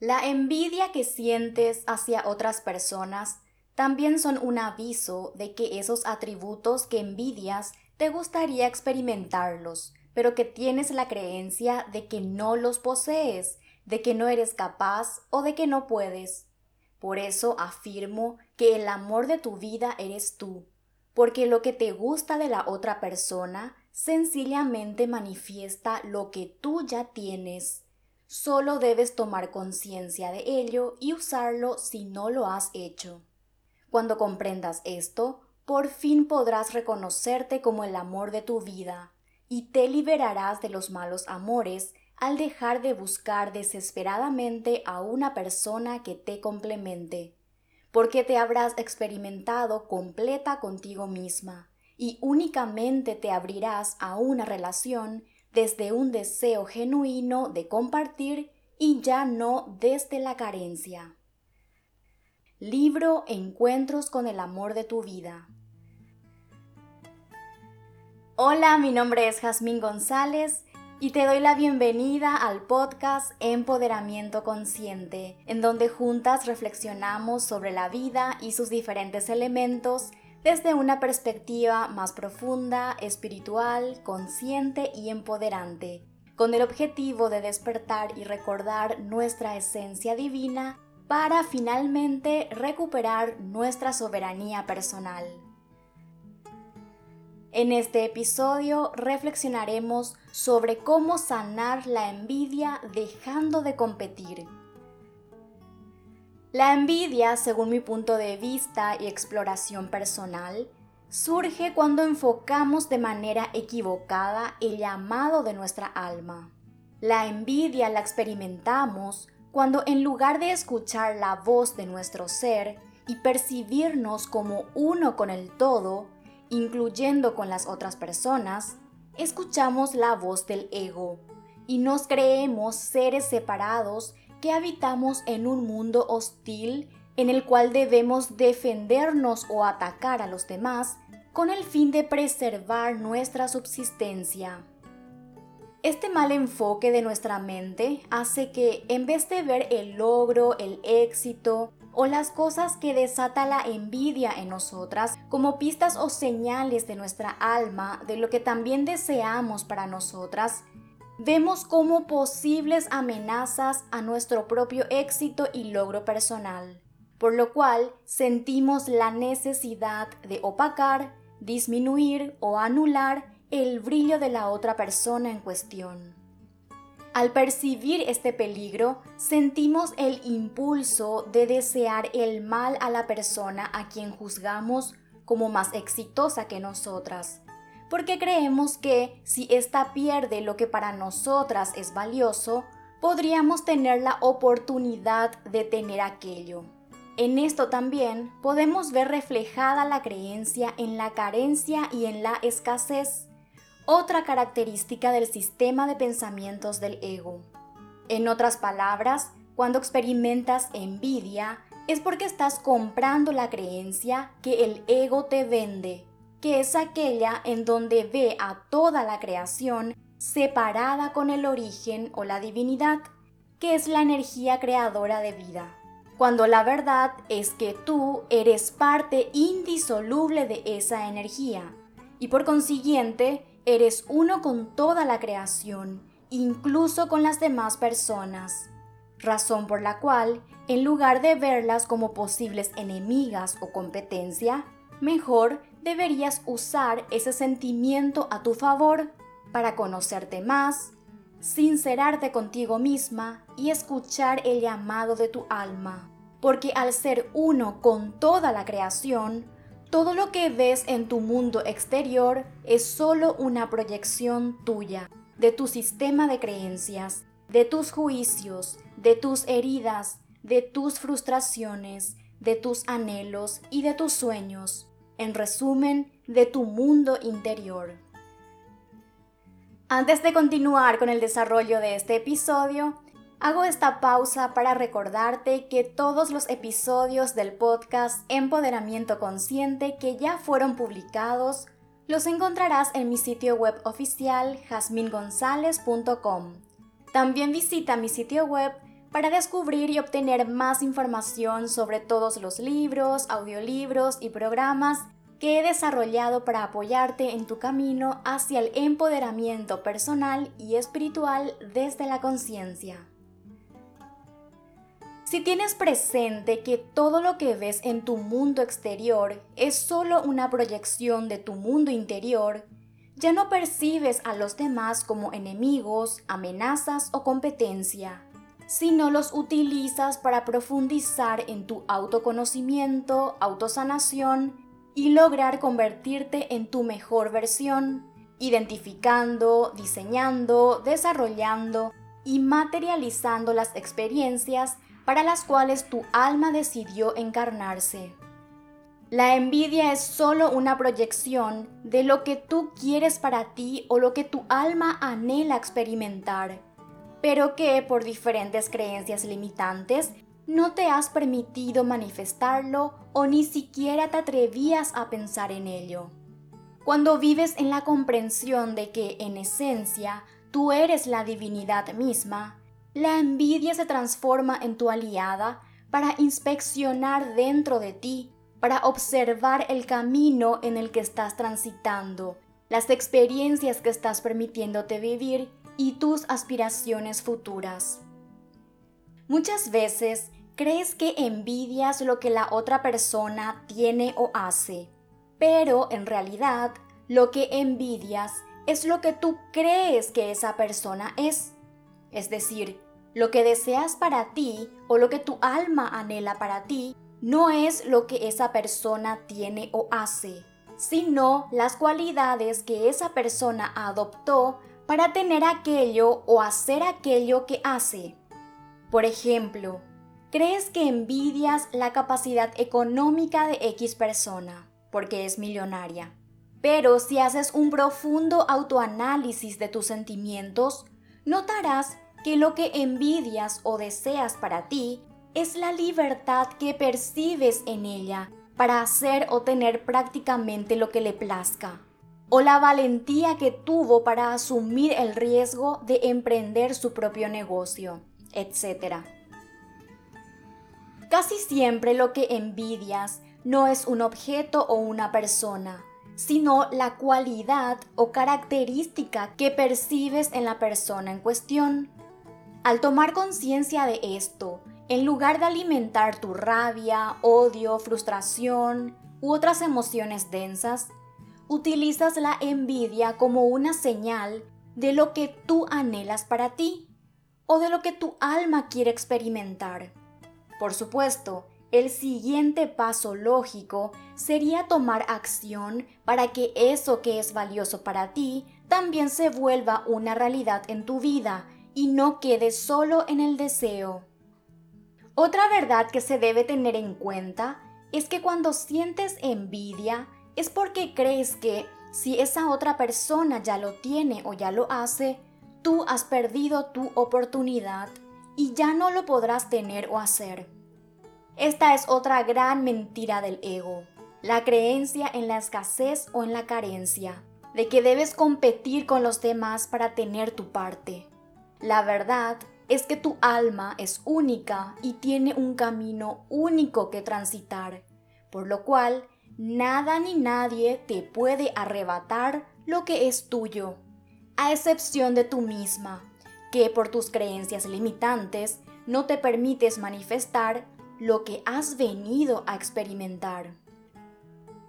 La envidia que sientes hacia otras personas también son un aviso de que esos atributos que envidias te gustaría experimentarlos, pero que tienes la creencia de que no los posees, de que no eres capaz o de que no puedes. Por eso afirmo que el amor de tu vida eres tú, porque lo que te gusta de la otra persona sencillamente manifiesta lo que tú ya tienes. Solo debes tomar conciencia de ello y usarlo si no lo has hecho. Cuando comprendas esto, por fin podrás reconocerte como el amor de tu vida y te liberarás de los malos amores al dejar de buscar desesperadamente a una persona que te complemente, porque te habrás experimentado completa contigo misma y únicamente te abrirás a una relación desde un deseo genuino de compartir y ya no desde la carencia. Libro Encuentros con el amor de tu vida. Hola, mi nombre es Jazmín González y te doy la bienvenida al podcast Empoderamiento Consciente, en donde juntas reflexionamos sobre la vida y sus diferentes elementos desde una perspectiva más profunda, espiritual, consciente y empoderante, con el objetivo de despertar y recordar nuestra esencia divina para finalmente recuperar nuestra soberanía personal. En este episodio reflexionaremos sobre cómo sanar la envidia dejando de competir. La envidia, según mi punto de vista y exploración personal, surge cuando enfocamos de manera equivocada el llamado de nuestra alma. La envidia la experimentamos cuando en lugar de escuchar la voz de nuestro ser y percibirnos como uno con el todo, incluyendo con las otras personas, escuchamos la voz del ego y nos creemos seres separados que habitamos en un mundo hostil en el cual debemos defendernos o atacar a los demás con el fin de preservar nuestra subsistencia. Este mal enfoque de nuestra mente hace que, en vez de ver el logro, el éxito o las cosas que desata la envidia en nosotras como pistas o señales de nuestra alma de lo que también deseamos para nosotras, vemos como posibles amenazas a nuestro propio éxito y logro personal, por lo cual sentimos la necesidad de opacar, disminuir o anular el brillo de la otra persona en cuestión. Al percibir este peligro, sentimos el impulso de desear el mal a la persona a quien juzgamos como más exitosa que nosotras, porque creemos que si ésta pierde lo que para nosotras es valioso, podríamos tener la oportunidad de tener aquello. En esto también podemos ver reflejada la creencia en la carencia y en la escasez otra característica del sistema de pensamientos del ego. En otras palabras, cuando experimentas envidia, es porque estás comprando la creencia que el ego te vende, que es aquella en donde ve a toda la creación separada con el origen o la divinidad, que es la energía creadora de vida. Cuando la verdad es que tú eres parte indisoluble de esa energía, y por consiguiente Eres uno con toda la creación, incluso con las demás personas, razón por la cual, en lugar de verlas como posibles enemigas o competencia, mejor deberías usar ese sentimiento a tu favor para conocerte más, sincerarte contigo misma y escuchar el llamado de tu alma, porque al ser uno con toda la creación, todo lo que ves en tu mundo exterior es solo una proyección tuya, de tu sistema de creencias, de tus juicios, de tus heridas, de tus frustraciones, de tus anhelos y de tus sueños. En resumen, de tu mundo interior. Antes de continuar con el desarrollo de este episodio, Hago esta pausa para recordarte que todos los episodios del podcast Empoderamiento Consciente que ya fueron publicados los encontrarás en mi sitio web oficial jasmingonzalez.com. También visita mi sitio web para descubrir y obtener más información sobre todos los libros, audiolibros y programas que he desarrollado para apoyarte en tu camino hacia el empoderamiento personal y espiritual desde la conciencia. Si tienes presente que todo lo que ves en tu mundo exterior es solo una proyección de tu mundo interior, ya no percibes a los demás como enemigos, amenazas o competencia, sino los utilizas para profundizar en tu autoconocimiento, autosanación y lograr convertirte en tu mejor versión, identificando, diseñando, desarrollando y materializando las experiencias para las cuales tu alma decidió encarnarse. La envidia es solo una proyección de lo que tú quieres para ti o lo que tu alma anhela experimentar, pero que por diferentes creencias limitantes no te has permitido manifestarlo o ni siquiera te atrevías a pensar en ello. Cuando vives en la comprensión de que en esencia tú eres la divinidad misma, la envidia se transforma en tu aliada para inspeccionar dentro de ti para observar el camino en el que estás transitando, las experiencias que estás permitiéndote vivir y tus aspiraciones futuras. Muchas veces crees que envidias lo que la otra persona tiene o hace, pero en realidad lo que envidias es lo que tú crees que esa persona es. Es decir, lo que deseas para ti o lo que tu alma anhela para ti no es lo que esa persona tiene o hace, sino las cualidades que esa persona adoptó para tener aquello o hacer aquello que hace. Por ejemplo, crees que envidias la capacidad económica de X persona, porque es millonaria. Pero si haces un profundo autoanálisis de tus sentimientos, notarás que lo que envidias o deseas para ti es la libertad que percibes en ella para hacer o tener prácticamente lo que le plazca, o la valentía que tuvo para asumir el riesgo de emprender su propio negocio, etc. Casi siempre lo que envidias no es un objeto o una persona, sino la cualidad o característica que percibes en la persona en cuestión. Al tomar conciencia de esto en lugar de alimentar tu rabia, odio, frustración u otras emociones densas, utilizas la envidia como una señal de lo que tú anhelas para ti o de lo que tu alma quiere experimentar. Por supuesto, el siguiente paso lógico sería tomar acción para que eso que es valioso para ti también se vuelva una realidad en tu vida y no quede solo en el deseo. Otra verdad que se debe tener en cuenta es que cuando sientes envidia es porque crees que si esa otra persona ya lo tiene o ya lo hace, tú has perdido tu oportunidad y ya no lo podrás tener o hacer. Esta es otra gran mentira del ego, la creencia en la escasez o en la carencia, de que debes competir con los demás para tener tu parte. La verdad es que tu alma es única y tiene un camino único que transitar, por lo cual nada ni nadie te puede arrebatar lo que es tuyo, a excepción de tú misma, que por tus creencias limitantes no te permites manifestar lo que has venido a experimentar.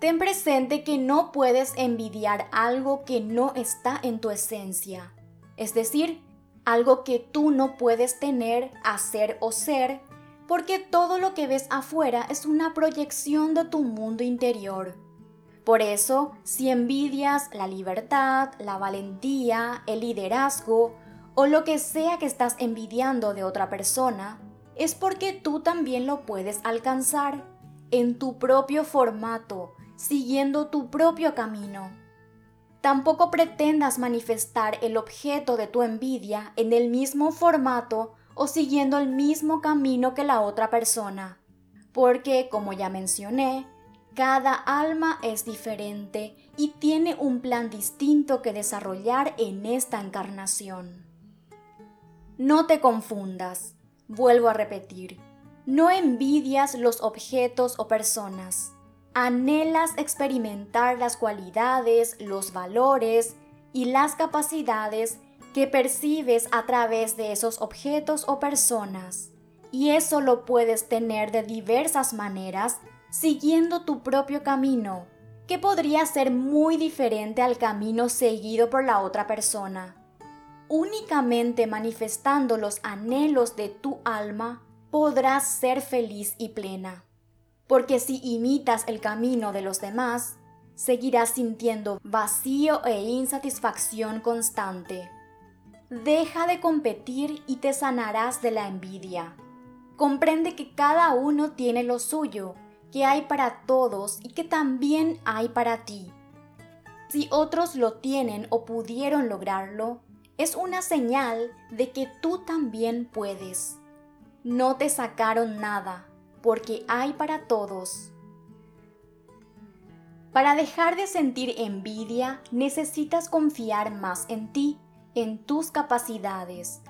Ten presente que no puedes envidiar algo que no está en tu esencia, es decir, algo que tú no puedes tener, hacer o ser, porque todo lo que ves afuera es una proyección de tu mundo interior. Por eso, si envidias la libertad, la valentía, el liderazgo o lo que sea que estás envidiando de otra persona, es porque tú también lo puedes alcanzar en tu propio formato, siguiendo tu propio camino. Tampoco pretendas manifestar el objeto de tu envidia en el mismo formato o siguiendo el mismo camino que la otra persona, porque, como ya mencioné, cada alma es diferente y tiene un plan distinto que desarrollar en esta encarnación. No te confundas. Vuelvo a repetir, no envidias los objetos o personas. Anhelas experimentar las cualidades, los valores y las capacidades que percibes a través de esos objetos o personas. Y eso lo puedes tener de diversas maneras siguiendo tu propio camino, que podría ser muy diferente al camino seguido por la otra persona. Únicamente manifestando los anhelos de tu alma podrás ser feliz y plena. Porque si imitas el camino de los demás, seguirás sintiendo vacío e insatisfacción constante. Deja de competir y te sanarás de la envidia. Comprende que cada uno tiene lo suyo, que hay para todos y que también hay para ti. Si otros lo tienen o pudieron lograrlo, es una señal de que tú también puedes. No te sacaron nada, porque hay para todos. Para dejar de sentir envidia, necesitas confiar más en ti, en tus capacidades.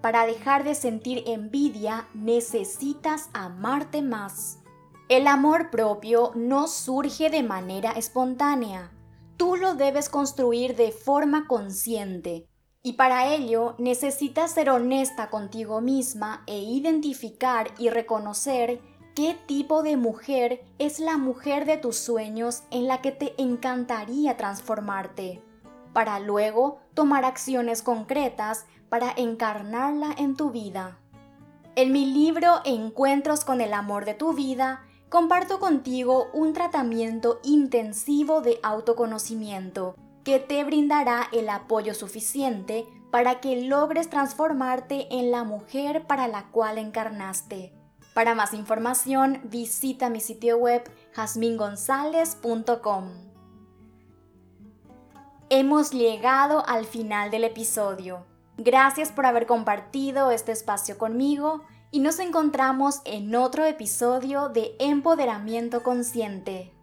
Para dejar de sentir envidia, necesitas amarte más. El amor propio no surge de manera espontánea. Tú lo debes construir de forma consciente, y para ello necesitas ser honesta contigo misma e identificar y reconocer qué tipo de mujer es la mujer de tus sueños en la que te encantaría transformarte, para luego tomar acciones concretas para encarnarla en tu vida. En mi libro Encuentros con el amor de tu vida, comparto contigo un tratamiento intensivo de autoconocimiento que te brindará el apoyo suficiente para que logres transformarte en la mujer para la cual encarnaste. Para más información, visita mi sitio web jasmingonzalez.com. Hemos llegado al final del episodio. Gracias por haber compartido este espacio conmigo y nos encontramos en otro episodio de Empoderamiento Consciente.